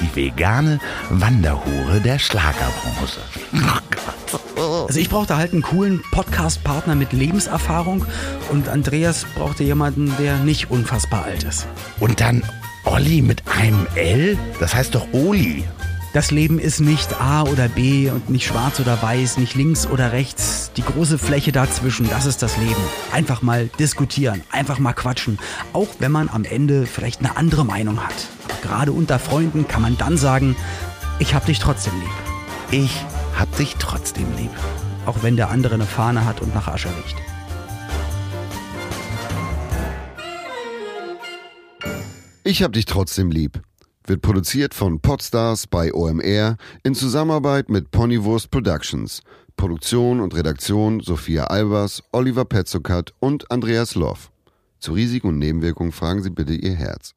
Die vegane Wanderhure der Schlagerbranche. Also ich brauchte halt einen coolen Podcast-Partner mit Lebenserfahrung und Andreas brauchte jemanden, der nicht unfassbar alt ist. Und dann Olli mit einem L? Das heißt doch Oli. Das Leben ist nicht A oder B und nicht schwarz oder weiß, nicht links oder rechts. Die große Fläche dazwischen, das ist das Leben. Einfach mal diskutieren, einfach mal quatschen. Auch wenn man am Ende vielleicht eine andere Meinung hat. Gerade unter Freunden kann man dann sagen, ich hab dich trotzdem lieb. Ich hab dich trotzdem lieb. Auch wenn der andere eine Fahne hat und nach Asche riecht. Ich hab dich trotzdem lieb. Wird produziert von Podstars bei OMR in Zusammenarbeit mit Ponywurst Productions. Produktion und Redaktion Sophia Albers, Oliver Petzokat und Andreas Loff. Zu Risiken und Nebenwirkungen fragen Sie bitte Ihr Herz.